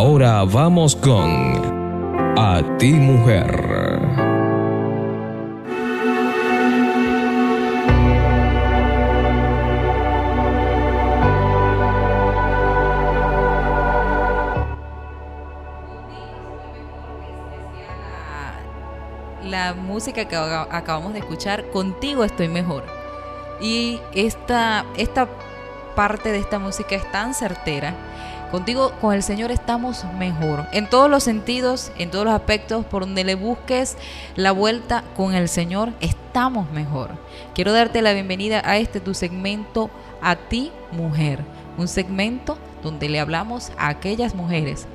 Ahora vamos con A ti mujer. la música que acabamos de escuchar, Contigo estoy mejor. Y esta, esta parte de esta música es tan certera. Contigo, con el Señor estamos mejor. En todos los sentidos, en todos los aspectos, por donde le busques la vuelta con el Señor, estamos mejor. Quiero darte la bienvenida a este tu segmento, a ti mujer. Un segmento donde le hablamos a aquellas mujeres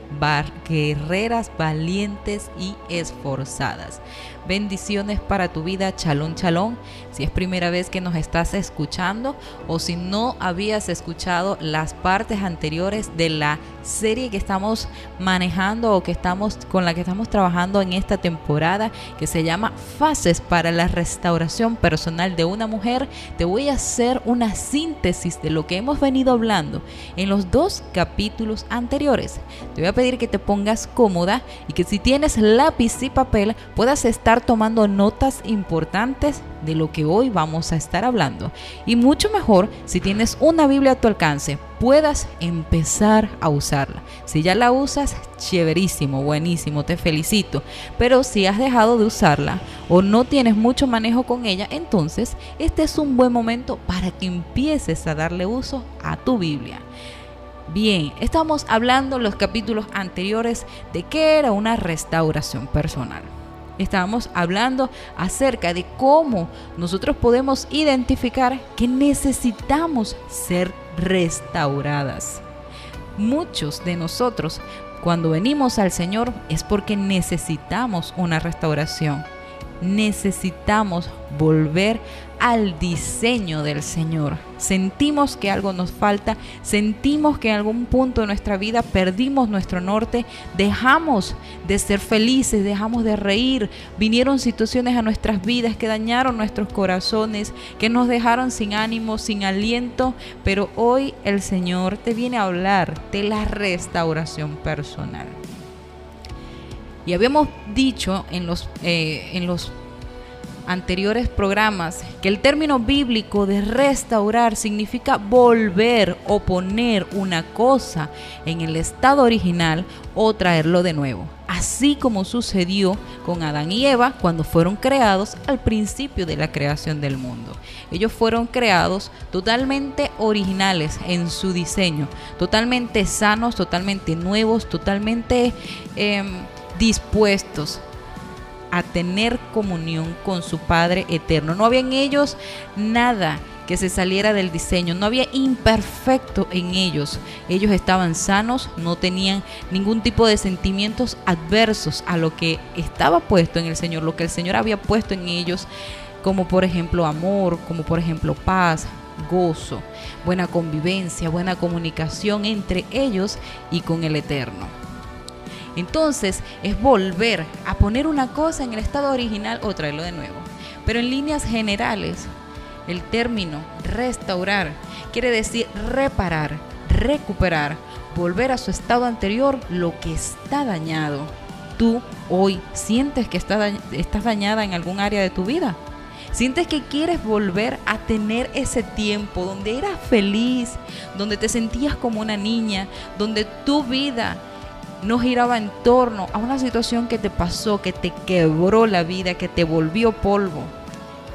guerreras, valientes y esforzadas. Bendiciones para tu vida, chalón, chalón. Si es primera vez que nos estás escuchando o si no habías escuchado las partes anteriores de la serie que estamos manejando o que estamos con la que estamos trabajando en esta temporada que se llama Fases para la restauración personal de una mujer, te voy a hacer una síntesis de lo que hemos venido hablando en los dos capítulos anteriores. Te voy a pedir que te pongas cómoda y que si tienes lápiz y papel puedas estar tomando notas importantes de lo que hoy vamos a estar hablando. Y mucho mejor si tienes una Biblia a tu alcance, puedas empezar a usarla. Si ya la usas, chéverísimo, buenísimo, te felicito. Pero si has dejado de usarla o no tienes mucho manejo con ella, entonces este es un buen momento para que empieces a darle uso a tu Biblia. Bien, estamos hablando en los capítulos anteriores de qué era una restauración personal. Estábamos hablando acerca de cómo nosotros podemos identificar que necesitamos ser restauradas. Muchos de nosotros cuando venimos al Señor es porque necesitamos una restauración necesitamos volver al diseño del Señor. Sentimos que algo nos falta, sentimos que en algún punto de nuestra vida perdimos nuestro norte, dejamos de ser felices, dejamos de reír, vinieron situaciones a nuestras vidas que dañaron nuestros corazones, que nos dejaron sin ánimo, sin aliento, pero hoy el Señor te viene a hablar de la restauración personal. Y habíamos dicho en los, eh, en los anteriores programas que el término bíblico de restaurar significa volver o poner una cosa en el estado original o traerlo de nuevo. Así como sucedió con Adán y Eva cuando fueron creados al principio de la creación del mundo. Ellos fueron creados totalmente originales en su diseño, totalmente sanos, totalmente nuevos, totalmente... Em, dispuestos a tener comunión con su Padre eterno. No había en ellos nada que se saliera del diseño, no había imperfecto en ellos. Ellos estaban sanos, no tenían ningún tipo de sentimientos adversos a lo que estaba puesto en el Señor, lo que el Señor había puesto en ellos, como por ejemplo amor, como por ejemplo paz, gozo, buena convivencia, buena comunicación entre ellos y con el Eterno. Entonces es volver a poner una cosa en el estado original o traerlo de nuevo. Pero en líneas generales, el término restaurar quiere decir reparar, recuperar, volver a su estado anterior lo que está dañado. Tú hoy sientes que estás dañada en algún área de tu vida. Sientes que quieres volver a tener ese tiempo donde eras feliz, donde te sentías como una niña, donde tu vida no giraba en torno a una situación que te pasó, que te quebró la vida, que te volvió polvo.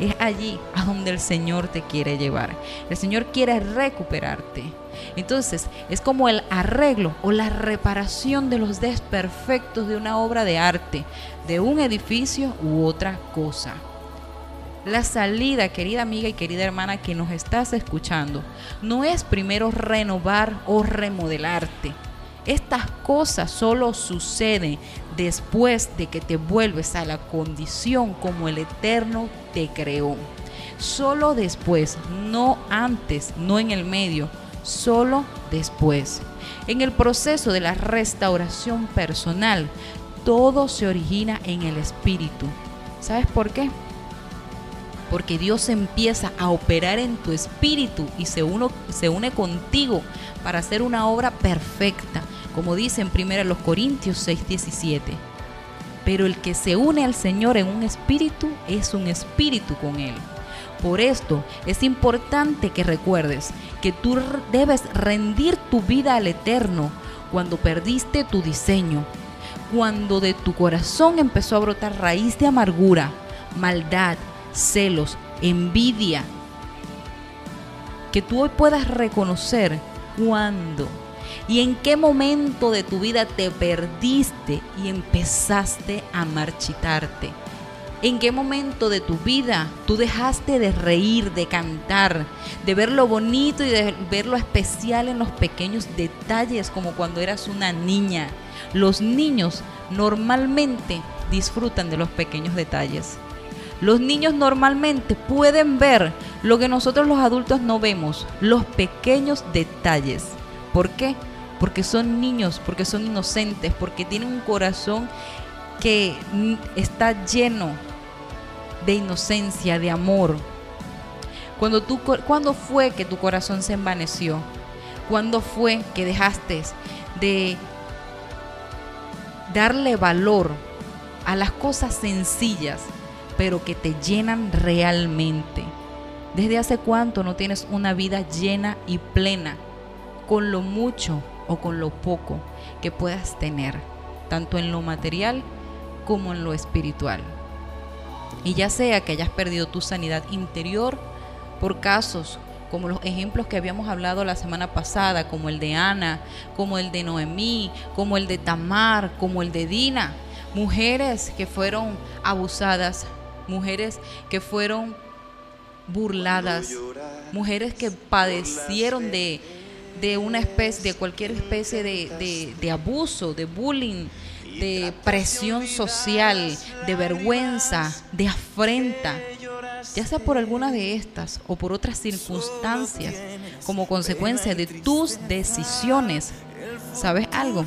Es allí a donde el Señor te quiere llevar. El Señor quiere recuperarte. Entonces, es como el arreglo o la reparación de los desperfectos de una obra de arte, de un edificio u otra cosa. La salida, querida amiga y querida hermana que nos estás escuchando, no es primero renovar o remodelarte estas cosas solo suceden después de que te vuelves a la condición como el Eterno te creó. Solo después, no antes, no en el medio, solo después. En el proceso de la restauración personal, todo se origina en el espíritu. ¿Sabes por qué? Porque Dios empieza a operar en tu espíritu y se, se une contigo para hacer una obra perfecta como dice en 1 Corintios 6:17. Pero el que se une al Señor en un espíritu es un espíritu con Él. Por esto es importante que recuerdes que tú debes rendir tu vida al Eterno cuando perdiste tu diseño, cuando de tu corazón empezó a brotar raíz de amargura, maldad, celos, envidia. Que tú hoy puedas reconocer cuándo y en qué momento de tu vida te perdiste y empezaste a marchitarte. ¿En qué momento de tu vida tú dejaste de reír, de cantar, de ver lo bonito y de ver lo especial en los pequeños detalles como cuando eras una niña? Los niños normalmente disfrutan de los pequeños detalles. Los niños normalmente pueden ver lo que nosotros los adultos no vemos, los pequeños detalles. ¿Por qué? Porque son niños, porque son inocentes, porque tienen un corazón que está lleno de inocencia, de amor. Cuando tú, ¿Cuándo fue que tu corazón se envaneció? ¿Cuándo fue que dejaste de darle valor a las cosas sencillas, pero que te llenan realmente? ¿Desde hace cuánto no tienes una vida llena y plena con lo mucho o con lo poco que puedas tener, tanto en lo material como en lo espiritual? Y ya sea que hayas perdido tu sanidad interior por casos como los ejemplos que habíamos hablado la semana pasada, como el de Ana, como el de Noemí, como el de Tamar, como el de Dina, mujeres que fueron abusadas, mujeres que fueron burladas, mujeres que padecieron de, una especie, de cualquier especie de, de abuso, de bullying, de presión social, de vergüenza, de afrenta ya sea por alguna de estas o por otras circunstancias, como consecuencia de tus decisiones, ¿sabes algo?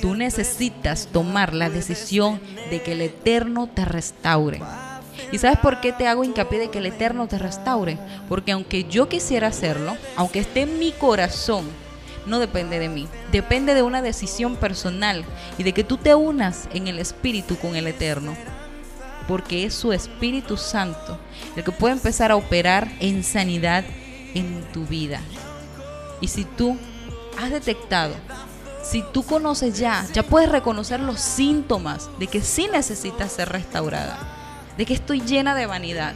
Tú necesitas tomar la decisión de que el Eterno te restaure. ¿Y sabes por qué te hago hincapié de que el Eterno te restaure? Porque aunque yo quisiera hacerlo, aunque esté en mi corazón, no depende de mí, depende de una decisión personal y de que tú te unas en el Espíritu con el Eterno porque es su Espíritu Santo el que puede empezar a operar en sanidad en tu vida. Y si tú has detectado, si tú conoces ya, ya puedes reconocer los síntomas de que sí necesitas ser restaurada, de que estoy llena de vanidad,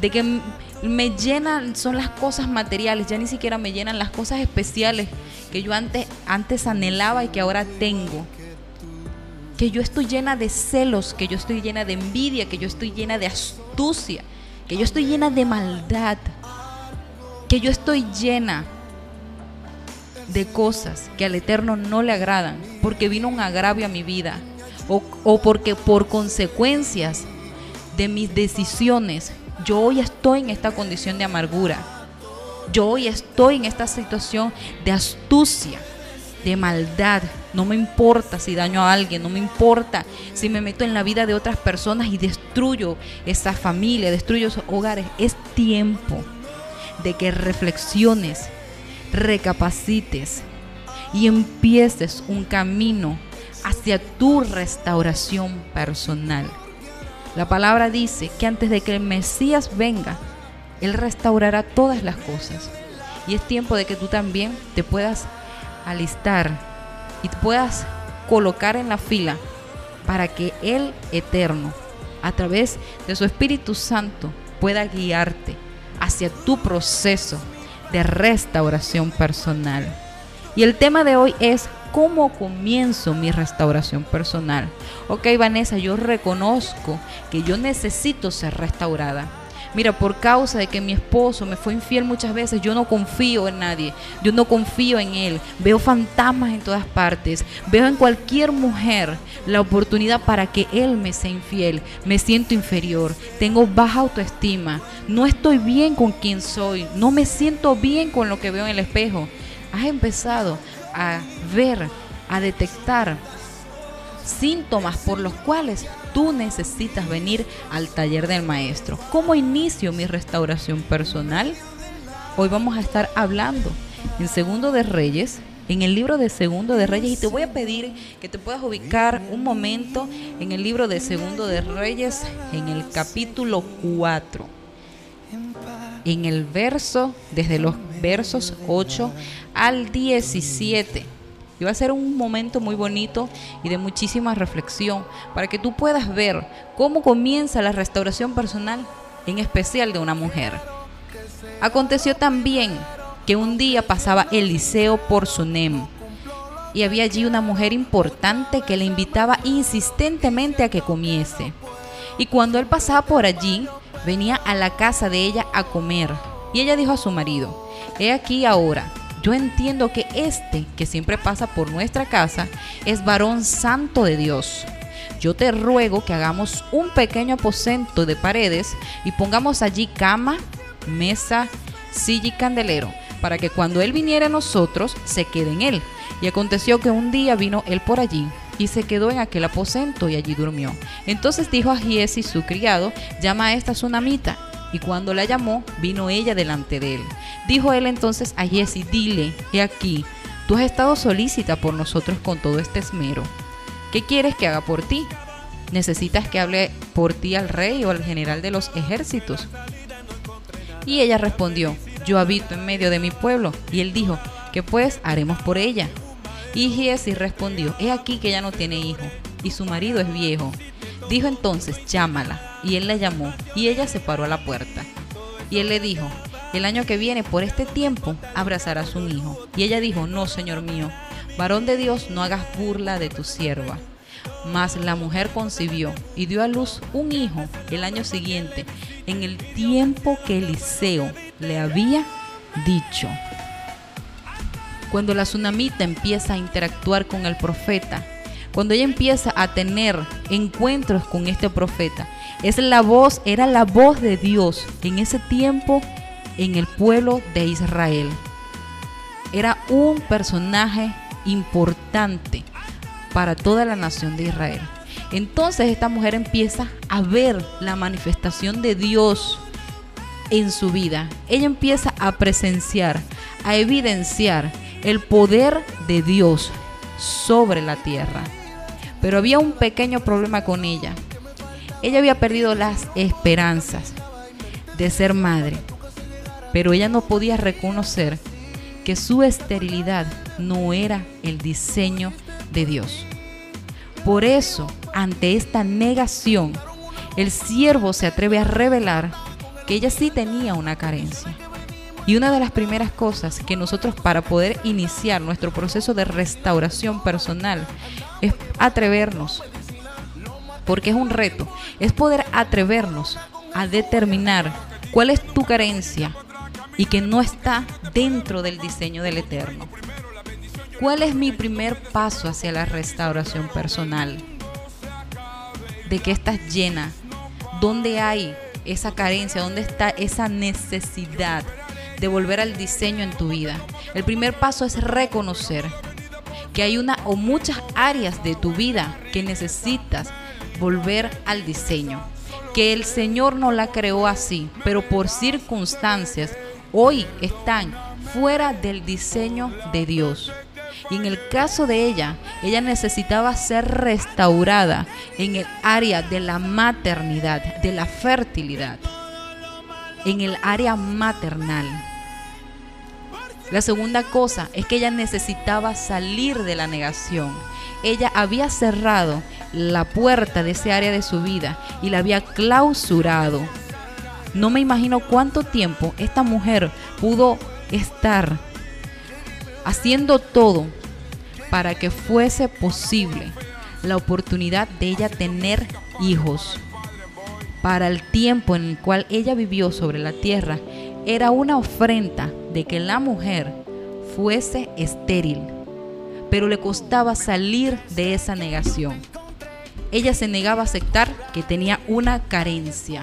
de que me llenan son las cosas materiales, ya ni siquiera me llenan las cosas especiales que yo antes, antes anhelaba y que ahora tengo. Que yo estoy llena de celos, que yo estoy llena de envidia, que yo estoy llena de astucia, que yo estoy llena de maldad, que yo estoy llena de cosas que al Eterno no le agradan, porque vino un agravio a mi vida, o, porque por consecuencias de mis decisiones, yo hoy estoy en esta condición de amargura, yo hoy estoy en esta situación de astucia, de maldad, no me importa si daño a alguien, no me importa si me meto en la vida de otras personas y destruyo esa familia, destruyo esos hogares. Es tiempo de que reflexiones, recapacites y empieces un camino hacia tu restauración personal. La palabra dice que antes de que el Mesías venga, Él restaurará todas las cosas. Y es tiempo de que tú también te puedas alistar y puedas colocar en la fila para que el Eterno, a través de su Espíritu Santo, pueda guiarte hacia tu proceso de restauración personal. Y el tema de hoy es cómo comienzo mi restauración personal. Ok, Vanessa, yo reconozco que yo necesito ser restaurada Mira, por causa de que mi esposo me fue infiel muchas veces, yo no confío en nadie, yo no confío en él. Veo fantasmas en todas partes, veo en cualquier mujer la oportunidad para que él me sea infiel. Me siento inferior, tengo baja autoestima, no estoy bien con quien soy, no me siento bien con lo que veo en el espejo. Has empezado a ver, a detectar síntomas por los cuales tú necesitas venir al taller del maestro. ¿Cómo inicio mi restauración personal? Hoy vamos a estar hablando en Segundo de Reyes, en el libro de Segundo de Reyes y te voy a pedir que te puedas ubicar un momento en el libro de Segundo de Reyes en el capítulo 4. En el verso, desde los versos 8 al 17. Y va a ser un momento muy bonito y de muchísima reflexión para que tú puedas ver cómo comienza la restauración personal, en especial de una mujer. Aconteció también que un día pasaba Eliseo por Sunem y había allí una mujer importante que le invitaba insistentemente a que comiese. Y cuando él pasaba por allí, venía a la casa de ella a comer. Y ella dijo a su marido, he aquí ahora, yo entiendo que este que siempre pasa por nuestra casa es varón santo de Dios. Yo te ruego que hagamos un pequeño aposento de paredes y pongamos allí cama, mesa, silla y candelero, para que cuando él viniera a nosotros se quede en él. Y aconteció que un día vino él por allí y se quedó en aquel aposento y allí durmió. Entonces dijo a Giesi su criado, llama a esta tsunamita y cuando la llamó, vino ella delante de él. Dijo él entonces a Jesse, dile, he aquí, tú has estado solícita por nosotros con todo este esmero. ¿Qué quieres que haga por ti? ¿Necesitas que hable por ti al rey o al general de los ejércitos? Y ella respondió, yo habito en medio de mi pueblo. Y él dijo, ¿qué pues haremos por ella? Y Giesi respondió, he aquí que ella no tiene hijo, y su marido es viejo. Dijo entonces, llámala. Y él la llamó, y ella se paró a la puerta. Y él le dijo, el año que viene, por este tiempo, abrazarás un hijo. Y ella dijo, no, Señor mío, varón de Dios, no hagas burla de tu sierva. Mas la mujer concibió y dio a luz un hijo el año siguiente, en el tiempo que Eliseo le había dicho. Cuando la tsunamita empieza a interactuar con el profeta, cuando ella empieza a tener encuentros con este profeta, es la voz, era la voz de Dios en ese tiempo en el pueblo de Israel. Era un personaje importante para toda la nación de Israel. Entonces esta mujer empieza a ver la manifestación de Dios en su vida. Ella empieza a presenciar, a evidenciar el poder de Dios sobre la tierra. Pero había un pequeño problema con ella ella había perdido las esperanzas de ser madre, pero ella no podía reconocer que su esterilidad no era el diseño de Dios. Por eso, ante esta negación, el siervo se atreve a revelar que ella sí tenía una carencia. Y una de las primeras cosas que nosotros para poder iniciar nuestro proceso de restauración personal es atrevernos porque es un reto, es poder atrevernos a determinar cuál es tu carencia y que no está dentro del diseño del Eterno. ¿Cuál es mi primer paso hacia la restauración personal? ¿De qué estás llena? ¿Dónde hay esa carencia? ¿Dónde está esa necesidad de volver al diseño en tu vida? El primer paso es reconocer que hay una o muchas áreas de tu vida que necesitas volver al diseño, que el Señor no la creó así, pero por circunstancias hoy están fuera del diseño de Dios. Y en el caso de ella, ella necesitaba ser restaurada en el área de la maternidad, de la fertilidad, en el área maternal. La segunda cosa es que ella necesitaba salir de la negación. Ella había cerrado la puerta de ese área de su vida y la había clausurado. No me imagino cuánto tiempo esta mujer pudo estar haciendo todo para que fuese posible la oportunidad de ella tener hijos. Para el tiempo en el cual ella vivió sobre la tierra, era una ofrenda de que la mujer fuese estéril, pero le costaba salir de esa negación ella se negaba a aceptar que tenía una carencia.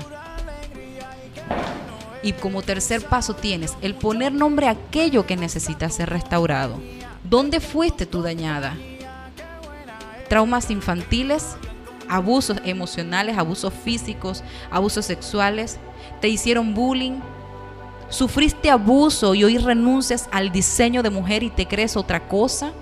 Y como tercer paso tienes el poner nombre a aquello que necesita ser restaurado. ¿Dónde fuiste tú dañada? Traumas infantiles, abusos emocionales, abusos físicos, abusos sexuales, te hicieron bullying, Sufriste abuso y hoy renuncias al diseño de mujer y te crees otra cosa.